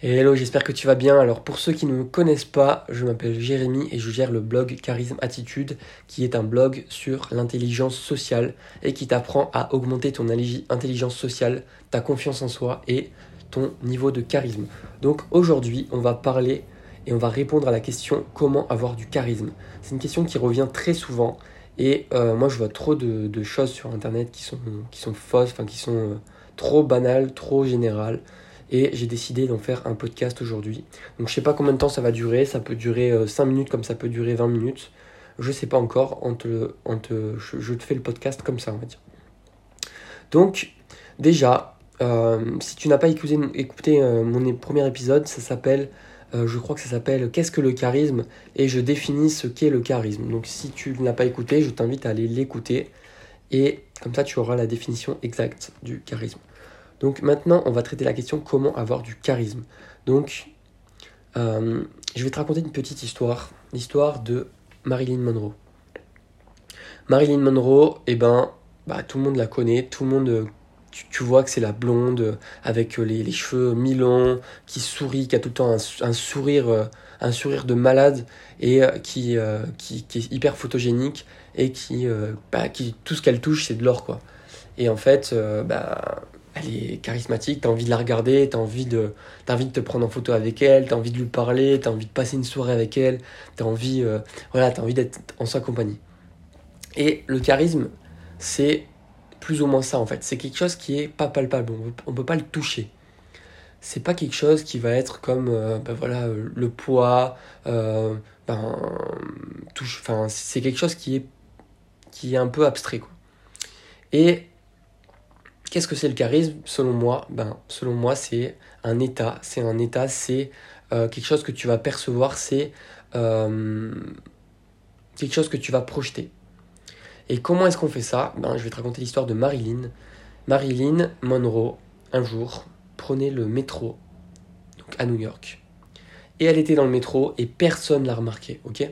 hello, j'espère que tu vas bien. Alors pour ceux qui ne me connaissent pas, je m'appelle Jérémy et je gère le blog Charisme Attitude, qui est un blog sur l'intelligence sociale et qui t'apprend à augmenter ton intelligence sociale, ta confiance en soi et ton niveau de charisme. Donc aujourd'hui, on va parler et on va répondre à la question comment avoir du charisme? C'est une question qui revient très souvent et euh, moi je vois trop de, choses sur internet qui sont, fausses, qui sont euh, trop banales, trop générales et j'ai décidé d'en faire un podcast aujourd'hui. Donc je sais pas combien de temps ça va durer, ça peut durer 5 euh, minutes comme ça peut durer 20 minutes. Je sais pas encore, je, te fais le podcast comme ça on va dire. Donc déjà, euh, si tu n'as pas écouté, écouté euh, mon premier épisode, ça s'appelle, je crois que ça s'appelle Qu'est-ce que le charisme? Et je définis ce qu'est le charisme. Donc si tu ne l'as pas écouté, je t'invite à aller l'écouter. Et comme ça, tu auras la définition exacte du charisme. Donc maintenant, on va traiter la question comment avoir du charisme. Donc, euh, je vais te raconter une petite histoire, l'histoire de Marilyn Monroe. Marilyn Monroe, eh ben, bah, tout le monde la connaît, tout le monde, tu, vois que c'est la blonde avec les, cheveux mi-longs, qui sourit, qui a tout le temps un, sourire, euh, un sourire de malade et euh, qui, qui, est hyper photogénique et qui, bah, qui tout ce qu'elle touche, c'est de l'or, quoi. Et en fait, bah, elle est charismatique, tu as envie de la regarder, tu as, envie de, envie de te prendre en photo avec elle, tu as envie de lui parler, tu as envie de passer une soirée avec elle, tu as envie, euh, voilà, as envie d'être en sa compagnie. Et le charisme, c'est plus ou moins ça en fait. C'est quelque chose qui est pas palpable, on ne peut pas le toucher. C'est pas quelque chose qui va être comme euh, ben voilà, le poids, euh, ben, c'est quelque chose qui est, qui est un peu abstrait. Quoi. Et Qu'est-ce que c'est le charisme? Selon moi, ben, selon moi, c'est un état. C'est un état, c'est euh, quelque chose que tu vas percevoir, c'est euh, quelque chose que tu vas projeter. Et comment est-ce qu'on fait ça? Ben, Je vais te raconter l'histoire de Marilyn. Marilyn Monroe, un jour, prenait le métro à New York. Et elle était dans le métro et personne l'a remarqué, ok?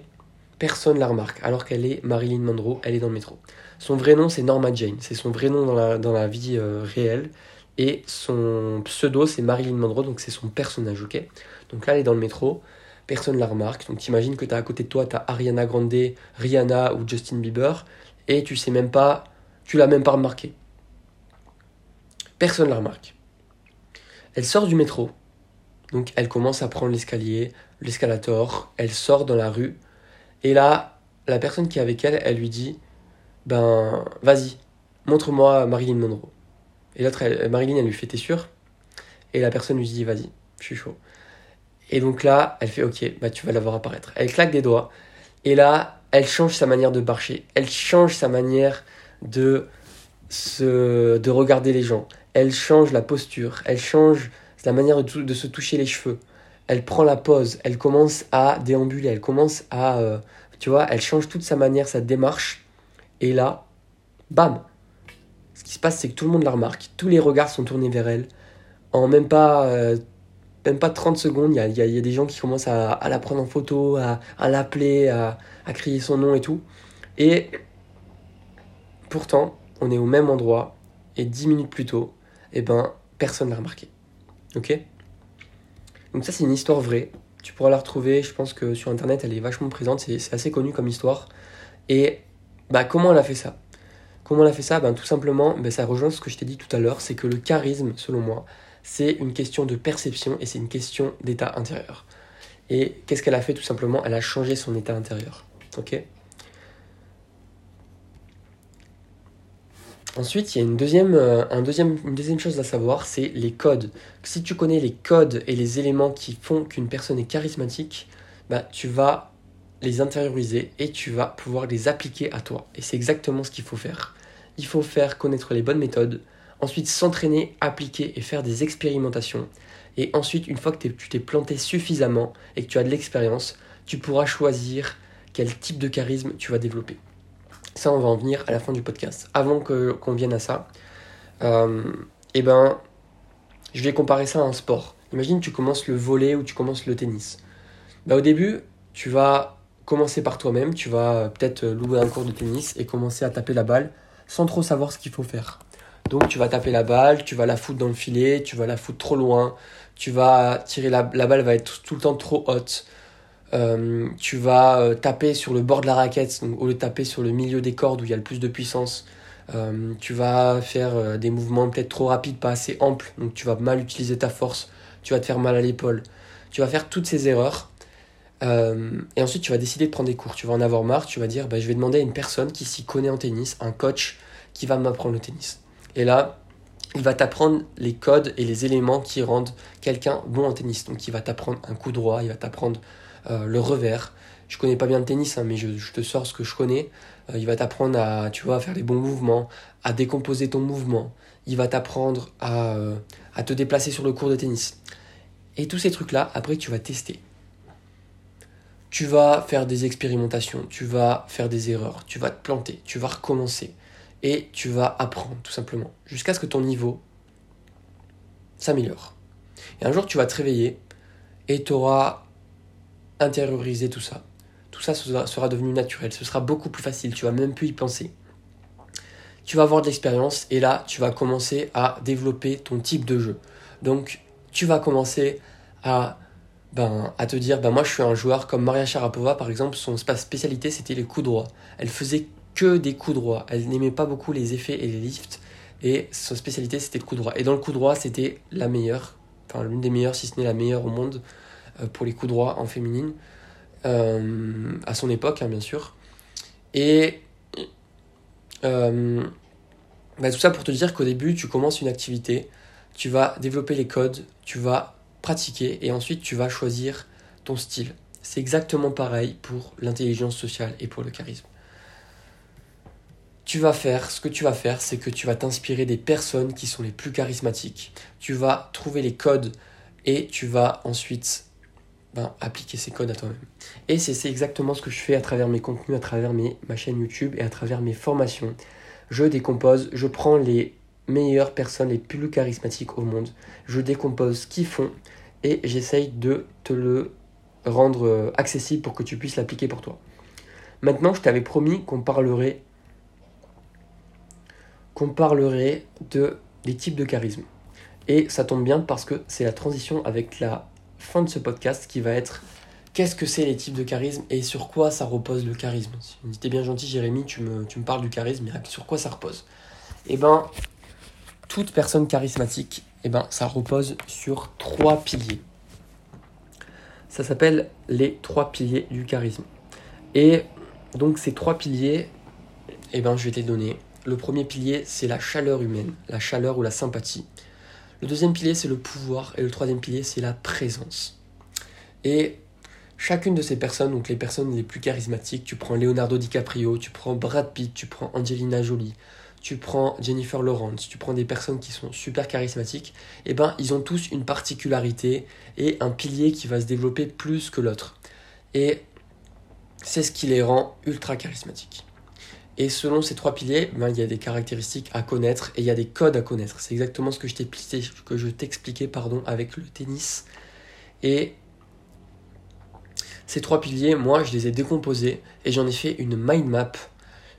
Personne la remarque, alors qu'elle est Marilyn Monroe, elle est dans le métro. Son vrai nom, c'est Norma Jane. C'est son vrai nom dans la, dans vie euh, réelle. Et son pseudo, c'est Marilyn Monroe, donc c'est son personnage, ok? Donc là, elle est dans le métro, personne la remarque. Donc t'imagines que t'as à côté de toi, t'as Ariana Grande, Rihanna ou Justin Bieber, et tu sais même pas, tu l'as même pas remarqué. Personne la remarque. Elle sort du métro, donc elle commence à prendre l'escalier, l'escalator, elle sort dans la rue, et là, la personne qui est avec elle, elle lui dit ben vas-y, montre-moi Marilyn Monroe. Et l'autre, Marilyn, elle lui fait, t'es sûr? Et la personne lui dit, vas-y, je suis chaud. Et donc là, elle fait, ok, bah tu vas la voir apparaître. Elle claque des doigts. Et là, elle change sa manière de marcher. Elle change sa manière de, se, de regarder les gens. Elle change la posture. Elle change la manière de, de se toucher les cheveux. Elle prend la pose. Elle commence à déambuler. Elle commence à, euh, tu vois, elle change toute sa manière, sa démarche. Et là, bam Ce qui se passe, c'est que tout le monde la remarque. Tous les regards sont tournés vers elle. En même pas, euh, même pas 30 secondes, il y a, des gens qui commencent à, la prendre en photo, à, l'appeler, à, crier son nom et tout. Et pourtant, on est au même endroit. Et 10 minutes plus tôt, eh ben, personne l'a remarqué. Ok? Donc ça, c'est une histoire vraie. Tu pourras la retrouver, je pense que sur Internet, elle est vachement présente. C'est assez connu comme histoire. Et bah, comment elle a fait ça? Comment elle a fait ça? Ben, Tout simplement, ben, ça rejoint ce que je t'ai dit tout à l'heure, c'est que le charisme, selon moi, c'est une question de perception et c'est une question d'état intérieur. Et qu'est-ce qu'elle a fait Tout simplement, elle a changé son état intérieur. Ok? Ensuite, il y a une deuxième, euh, une deuxième chose à savoir, c'est les codes. Si tu connais les codes et les éléments qui font qu'une personne est charismatique, bah, tu vas les intérioriser et tu vas pouvoir les appliquer à toi. Et c'est exactement ce qu'il faut faire. Il faut faire connaître les bonnes méthodes, ensuite s'entraîner, appliquer et faire des expérimentations. Et ensuite, une fois que tu t'es planté suffisamment et que tu as de l'expérience, tu pourras choisir quel type de charisme tu vas développer. Ça, on va en venir à la fin du podcast. Avant que, qu'on vienne à ça, euh, eh ben, je vais comparer ça à un sport. Imagine tu commences le volet ou tu commences le tennis. Bah, au début, tu vas commencer par toi-même, tu vas euh, peut-être euh, louer un cours de tennis et commencer à taper la balle sans trop savoir ce qu'il faut faire. Donc tu vas taper la balle, tu vas la foutre dans le filet, tu vas la foutre trop loin, tu vas tirer la, la balle va être tout le temps trop haute. Euh, tu vas euh, taper sur le bord de la raquette, donc au lieu de taper sur le milieu des cordes où il y a le plus de puissance. Euh, tu vas faire des mouvements peut-être trop rapides, pas assez amples, donc tu vas mal utiliser ta force, tu vas te faire mal à l'épaule. Tu vas faire toutes ces erreurs. et ensuite, tu vas décider de prendre des cours. Tu vas en avoir marre, tu vas dire bah, je vais demander à une personne qui s'y connaît en tennis, un coach qui va m'apprendre le tennis. Et là, il va t'apprendre les codes et les éléments qui rendent quelqu'un bon en tennis. Donc il va t'apprendre un coup droit, il va t'apprendre le revers. Je connais pas bien le tennis, hein, mais je, te sors ce que je connais. Euh, il va t'apprendre à, tu vois, faire les bons mouvements, à décomposer ton mouvement. Il va t'apprendre à, euh, à te déplacer sur le cours de tennis. Et tous ces trucs-là, après, tu vas tester. Tu vas faire des expérimentations, tu vas faire des erreurs, tu vas te planter, tu vas recommencer. Et tu vas apprendre, tout simplement, jusqu'à ce que ton niveau s'améliore. Et un jour, tu vas te réveiller et tu auras intérioriser tout ça. Tout ça sera devenu naturel, ce sera beaucoup plus facile, tu vas même plus y penser. Tu vas avoir de l'expérience et là, tu vas commencer à développer ton type de jeu. Donc, tu vas commencer à, ben, te dire, ben, moi je suis un joueur comme Maria Sharapova, par exemple, son spécialité c'était les coups droits. Elle faisait que des coups droits, elle n'aimait pas beaucoup les effets et les lifts, et son spécialité c'était le coup droit. Et dans le coup droit, c'était la meilleure, enfin l'une des meilleures, si ce n'est la meilleure au monde pour les coups droits en féminine, euh, à son époque, hein, bien sûr. Et euh, bah, tout ça pour te dire qu'au début, tu commences une activité, tu vas développer les codes, tu vas pratiquer et ensuite tu vas choisir ton style. C'est exactement pareil pour l'intelligence sociale et pour le charisme. Tu vas faire, ce que tu vas faire, c'est que tu vas t'inspirer des personnes qui sont les plus charismatiques. Tu vas trouver les codes et tu vas ensuite ben, appliquer ces codes à toi-même. Et c'est exactement ce que je fais à travers mes contenus, à travers mes, ma chaîne YouTube et à travers mes formations. Je décompose, je prends les meilleures personnes, les plus charismatiques au monde, je décompose ce qu'ils font et j'essaye de te le rendre euh, accessible pour que tu puisses l'appliquer pour toi. Maintenant, je t'avais promis qu'on parlerait parlerait de des types de charisme. Et ça tombe bien parce que c'est la transition avec la fin de ce podcast qui va être qu'est-ce que c'est les types de charisme et sur quoi ça repose le charisme? Si tu es bien gentil, Jérémy, tu me, me parles du charisme, sur quoi ça repose? Eh ben, toute personne charismatique, eh ben, ça repose sur trois piliers. Ça s'appelle les trois piliers du charisme. Et donc ces trois piliers, eh ben, je vais te donner. Le premier pilier, c'est la chaleur humaine, la chaleur ou la sympathie. Le deuxième pilier, c'est le pouvoir. Et le troisième pilier, c'est la présence. Et chacune de ces personnes, donc les personnes les plus charismatiques, tu prends Leonardo DiCaprio, tu prends Brad Pitt, tu prends Angelina Jolie, tu prends Jennifer Lawrence, tu prends des personnes qui sont super charismatiques, et eh ben ils ont tous une particularité et un pilier qui va se développer plus que l'autre. Et c'est ce qui les rend ultra charismatiques. Et selon ces trois piliers, ben, il y a des caractéristiques à connaître et il y a des codes à connaître. C'est exactement ce que je t'expliquais pardon, avec le tennis. Et ces trois piliers, moi, je les ai décomposés et j'en ai fait une mind map.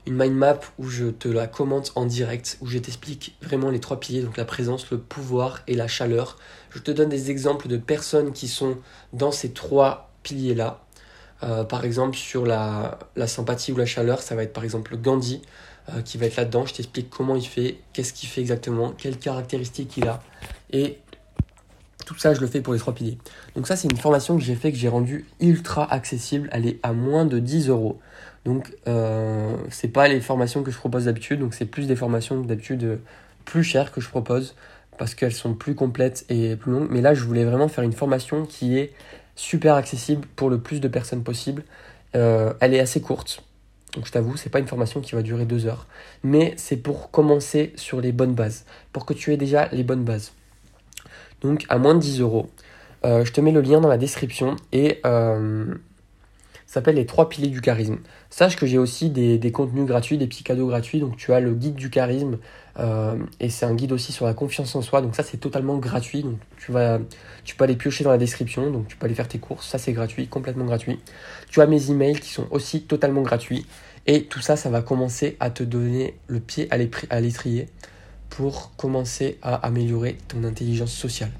Une mind map où je te la commente en direct, où je t'explique vraiment les trois piliers, donc la présence, le pouvoir et la chaleur. Je te donne des exemples de personnes qui sont dans ces trois piliers-là euh, par exemple, sur la, sympathie ou la chaleur, ça va être par exemple Gandhi euh, qui va être là-dedans. Je t'explique comment il fait, qu'est-ce qu'il fait exactement, quelles caractéristiques il a. Et tout ça, je le fais pour les trois piliers. Donc ça, c'est une formation que j'ai fait, que j'ai rendue ultra accessible. Elle est à moins de 10 euros. Donc, euh, c'est pas les formations que je propose d'habitude. Donc, c'est plus des formations d'habitude plus chères que je propose parce qu'elles sont plus complètes et plus longues. Mais là, je voulais vraiment faire une formation qui est super accessible pour le plus de personnes possible. Euh, elle est assez courte, donc je t'avoue, c'est pas une formation qui va durer deux heures, mais c'est pour commencer sur les bonnes bases, pour que tu aies déjà les bonnes bases. Donc à moins de 10 euros. Euh, je te mets le lien dans la description et euh, s'appelle les trois piliers du charisme. Sache que j'ai aussi des, contenus gratuits, des petits cadeaux gratuits. Donc tu as le guide du charisme euh, et c'est un guide aussi sur la confiance en soi. Donc ça c'est totalement gratuit. Donc tu vas, tu peux aller piocher dans la description. Donc tu peux aller faire tes courses. Ça c'est gratuit, complètement gratuit. Tu as mes emails qui sont aussi totalement gratuits. Et tout ça, ça va commencer à te donner le pied à l'étrier pour commencer à améliorer ton intelligence sociale.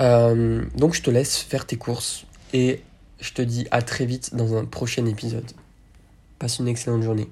Euh, donc je te laisse faire tes courses et je te dis à très vite dans un prochain épisode. Passe une excellente journée.